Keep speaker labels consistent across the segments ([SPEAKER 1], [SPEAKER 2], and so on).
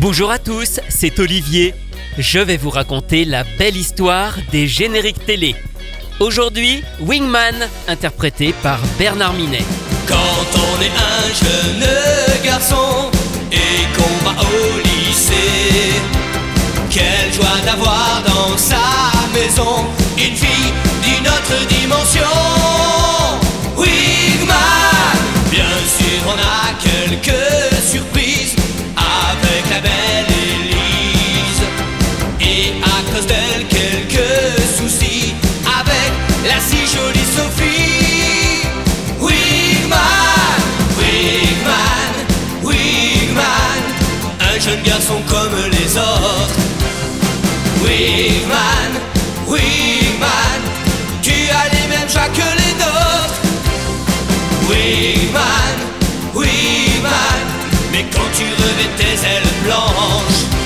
[SPEAKER 1] Bonjour à tous, c'est Olivier. Je vais vous raconter la belle histoire des génériques télé. Aujourd'hui, Wingman, interprété par Bernard Minet.
[SPEAKER 2] Quand on est un jeune garçon et qu'on va au lycée, quelle joie d'avoir dans sa maison une fille d'une autre dimension. Wingman, bien sûr on a quelques surprises comme les autres. Wingman, Wingman, tu as les mêmes joies que les nôtres. Wingman, Wingman, mais quand tu revêts tes ailes blanches.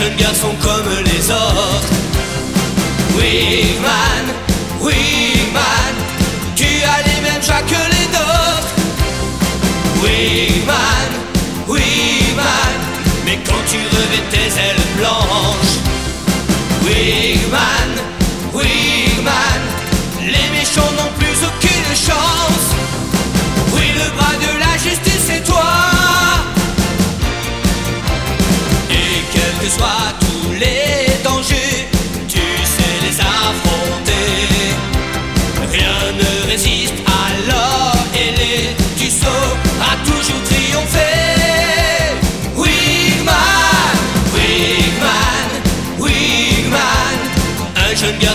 [SPEAKER 2] Jeune garçon comme les autres. Wingman, Wingman, tu as les mêmes joies que les nôtres. Wingman, Wingman, mais quand tu revêts tes ailes blanches. Wingman,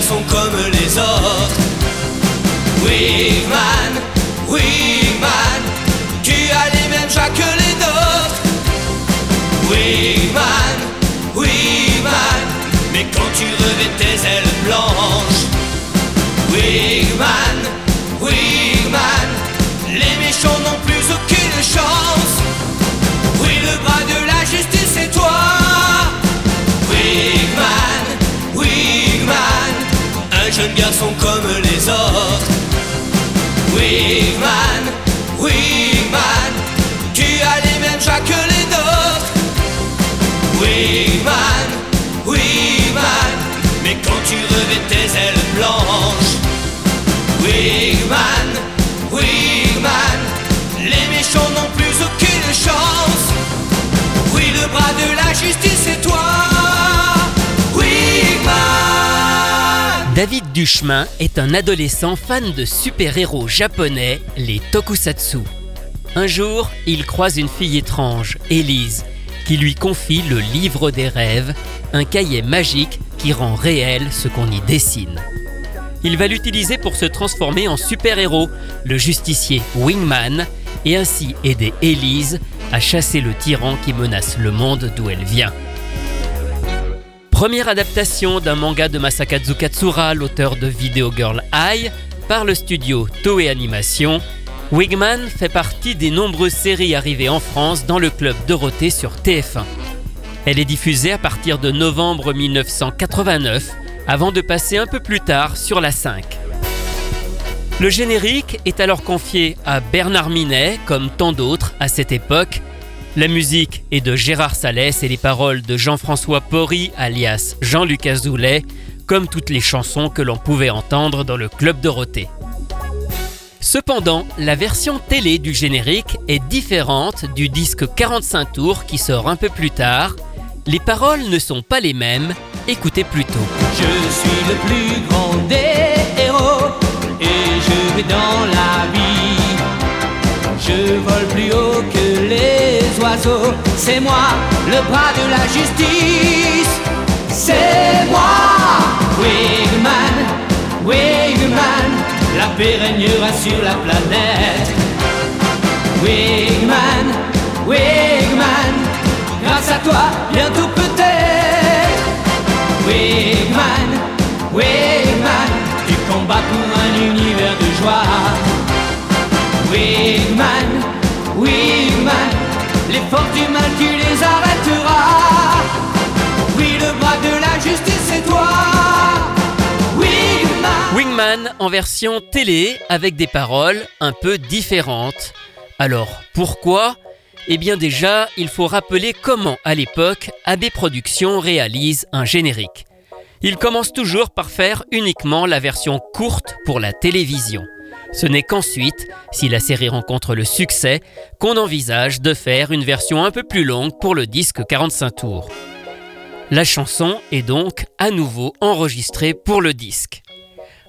[SPEAKER 2] garçon comme les autres. Wingman, Wingman, tu as les mêmes joies que les nôtres. Wingman, Wingman, mais quand tu revêts tes ailes blanches. Wingman, Wingman, les méchants n'ont comme les autres. Wingman, Wingman, tu as les mêmes joies que les nôtres. Wingman, Wingman, mais quand tu revêts tes ailes blanches.
[SPEAKER 1] David Duchemin est un adolescent fan de super-héros japonais, les tokusatsu. Un jour, il croise une fille étrange, Elise, qui lui confie le livre des rêves, un cahier magique qui rend réel ce qu'on y dessine. Il va l'utiliser pour se transformer en super-héros, le justicier Wingman, et ainsi aider Elise à chasser le tyran qui menace le monde d'où elle vient. Première adaptation d'un manga de Masakazu Katsura, l'auteur de Video Girl Eye, par le studio Toei Animation, Wigman fait partie des nombreuses séries arrivées en France dans le club Dorothée sur TF1. Elle est diffusée à partir de novembre 1989, avant de passer un peu plus tard sur la 5. Le générique est alors confié à Bernard Minet, comme tant d'autres à cette époque. La musique est de Gérard Salès et les paroles de Jean-François Porry, alias Jean-Luc Azoulay, comme toutes les chansons que l'on pouvait entendre dans le Club Dorothée. Cependant, la version télé du générique est différente du disque 45 tours qui sort un peu plus tard. Les paroles ne sont pas les mêmes, écoutez plutôt.
[SPEAKER 2] Je suis le plus grand des héros et je vais dans la c'est moi, le bras de la justice. C'est moi, Wigman, Wigman, la paix régnera sur la planète. Wigman, Wigman, grâce à toi, bientôt peut-être. Wigman, Wigman, tu combats pour un univers de joie. Wigman, Wigman forces du mal tu les arrêteras. Oui, le bras de la justice c'est toi. Wingman.
[SPEAKER 1] Wingman en version télé avec des paroles un peu différentes. Alors, pourquoi? Eh bien déjà, il faut rappeler comment à l'époque AB Productions réalise un générique. Il commence toujours par faire uniquement la version courte pour la télévision. Ce n'est qu'ensuite, si la série rencontre le succès, qu'on envisage de faire une version un peu plus longue pour le disque 45 tours. La chanson est donc à nouveau enregistrée pour le disque.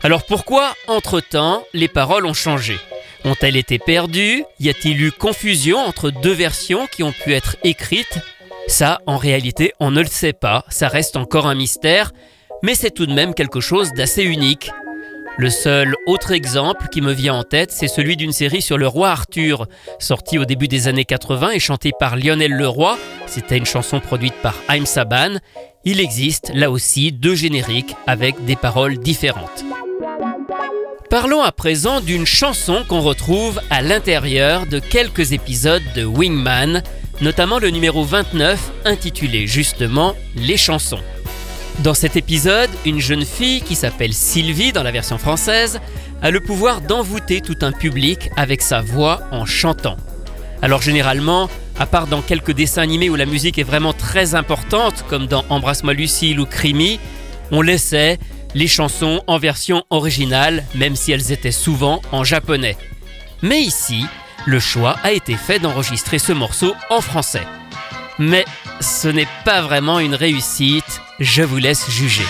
[SPEAKER 1] Alors pourquoi, entre-temps, les paroles ont changé? Ont-elles été perdues? Y a-t-il eu confusion entre deux versions qui ont pu être écrites? Ça, en réalité, on ne le sait pas, ça reste encore un mystère, mais c'est tout de même quelque chose d'assez unique. Le seul autre exemple qui me vient en tête, c'est celui d'une série sur le roi Arthur, sortie au début des années 80 et chantée par Lionel Leroy. C'était une chanson produite par Haim Saban. Il existe là aussi deux génériques avec des paroles différentes. Parlons à présent d'une chanson qu'on retrouve à l'intérieur de quelques épisodes de Wingman, notamment le numéro 29 intitulé justement Les chansons. Dans cet épisode, une jeune fille qui s'appelle Sylvie dans la version française a le pouvoir d'envoûter tout un public avec sa voix en chantant. Alors généralement, à part dans quelques dessins animés où la musique est vraiment très importante, comme dans Embrasse-moi Lucille ou Crimi, on laissait les chansons en version originale, même si elles étaient souvent en japonais. Mais ici, le choix a été fait d'enregistrer ce morceau en français. Mais ce n'est pas vraiment une réussite, je vous laisse juger.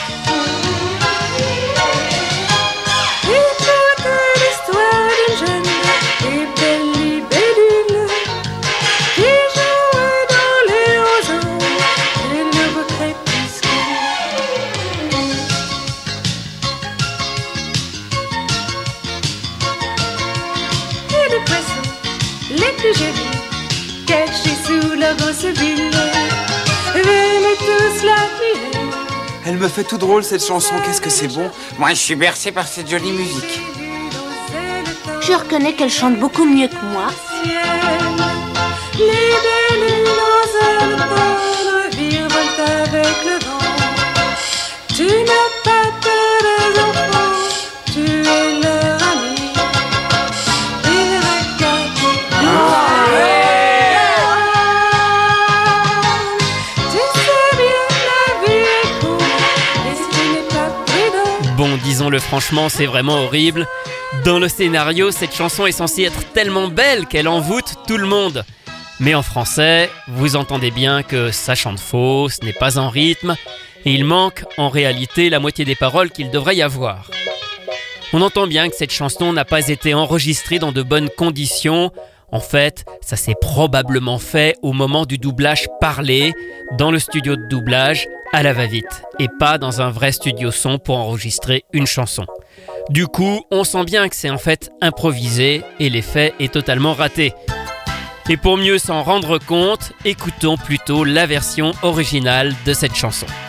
[SPEAKER 3] Elle me fait tout drôle cette chanson, qu'est-ce que c'est bon. Moi je suis bercé par cette jolie musique.
[SPEAKER 4] Je reconnais qu'elle chante beaucoup mieux que moi.
[SPEAKER 5] Les bellules
[SPEAKER 1] franchement, c'est vraiment horrible. Dans le scénario, cette chanson est censée être tellement belle qu'elle envoûte tout le monde. Mais en français, vous entendez bien que ça chante faux, ce n'est pas en rythme, et il manque en réalité la moitié des paroles qu'il devrait y avoir. On entend bien que cette chanson n'a pas été enregistrée dans de bonnes conditions. En fait, ça s'est probablement fait au moment du doublage parlé, dans le studio de doublage, à la va-vite, et pas dans un vrai studio son pour enregistrer une chanson. Du coup, on sent bien que c'est en fait improvisé et l'effet est totalement raté. Et pour mieux s'en rendre compte, écoutons plutôt la version originale de cette chanson.「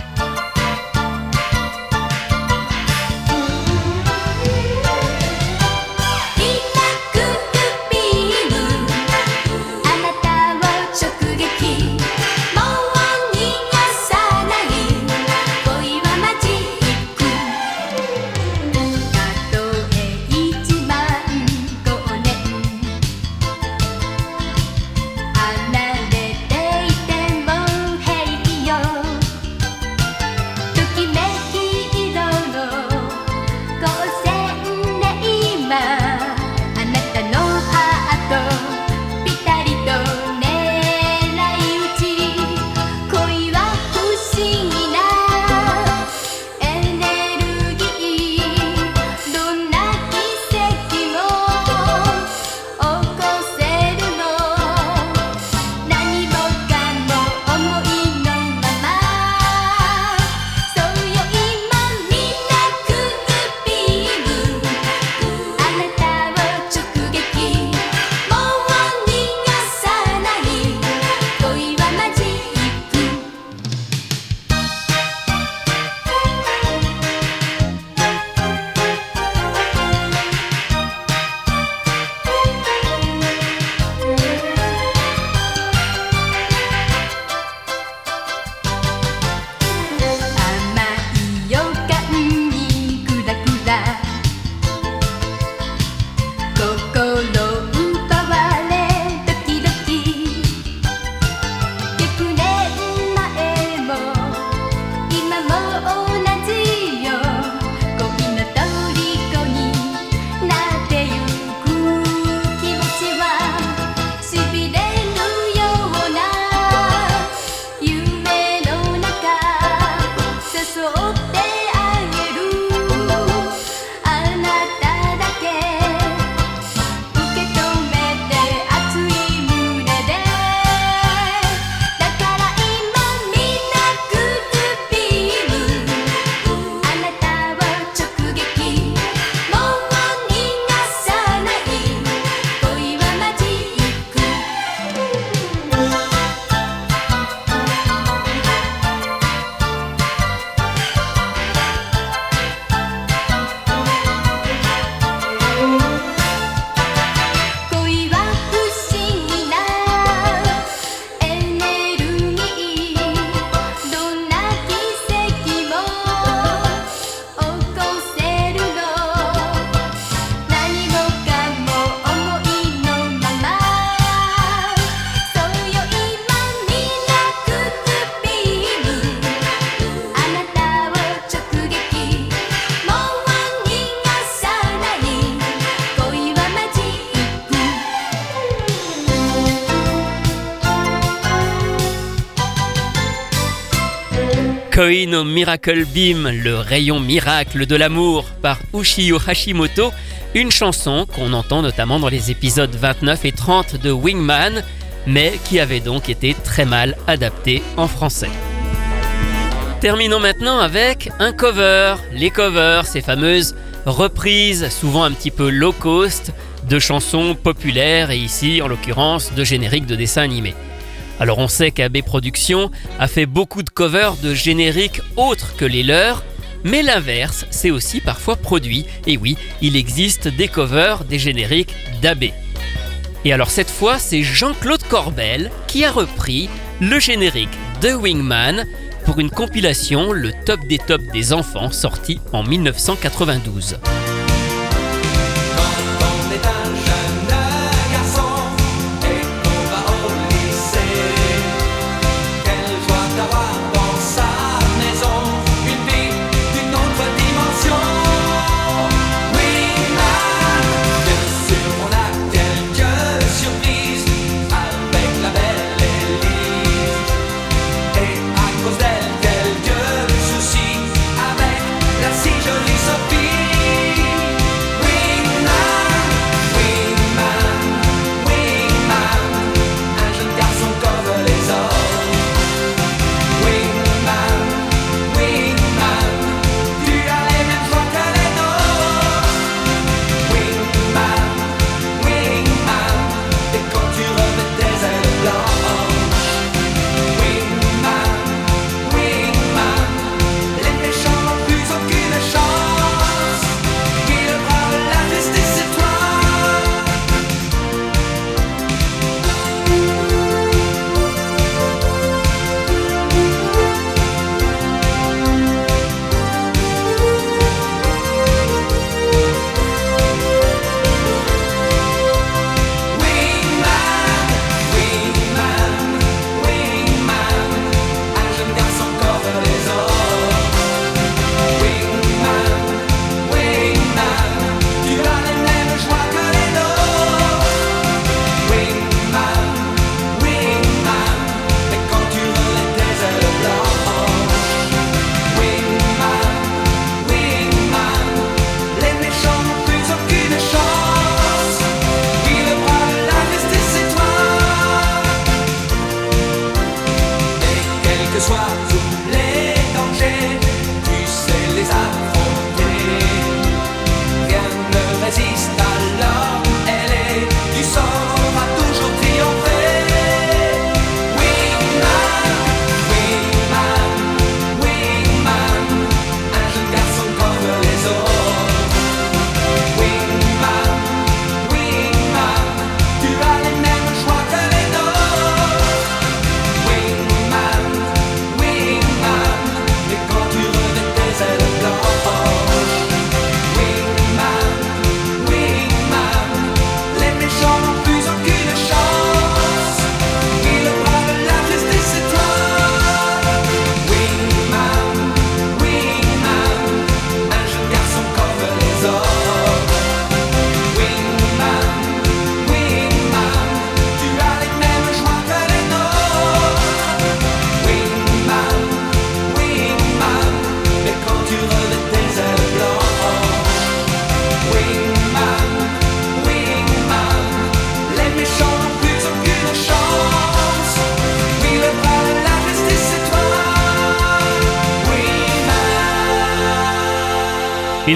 [SPEAKER 3] Koino Miracle Beam, le rayon miracle de l'amour, par Ushio Hashimoto, une chanson qu'on entend notamment dans les épisodes 29 et 30 de Wingman, mais qui avait donc été très mal adaptée en français. Terminons maintenant avec un cover. Les covers, ces fameuses reprises, souvent un petit peu low cost, de chansons populaires et ici, en l'occurrence, de génériques de dessins animés. Alors on sait qu'AB Productions a fait beaucoup de covers de génériques autres que les leurs, mais l'inverse s'est aussi parfois produit. Et oui, il existe des covers des génériques d'AB. Et alors cette fois, c'est Jean-Claude Corbel qui a repris le générique de Wingman pour une compilation Le Top des Tops des enfants sorti en 1992.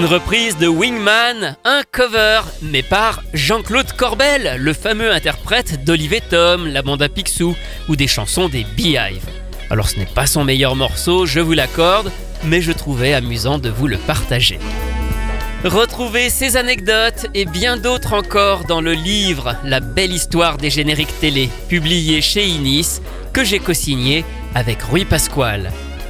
[SPEAKER 3] Une reprise de Wingman, un cover, mais par Jean-Claude Corbel, le fameux interprète d'Olivier Tom, la bande à Picsou ou des chansons des Beehive. Alors ce n'est pas son meilleur morceau, je vous l'accorde, mais je trouvais amusant de vous le partager. Retrouvez ces anecdotes et bien d'autres encore dans le livre La belle histoire des génériques télé, publié chez Inis, que j'ai co-signé avec Rui Pasquale.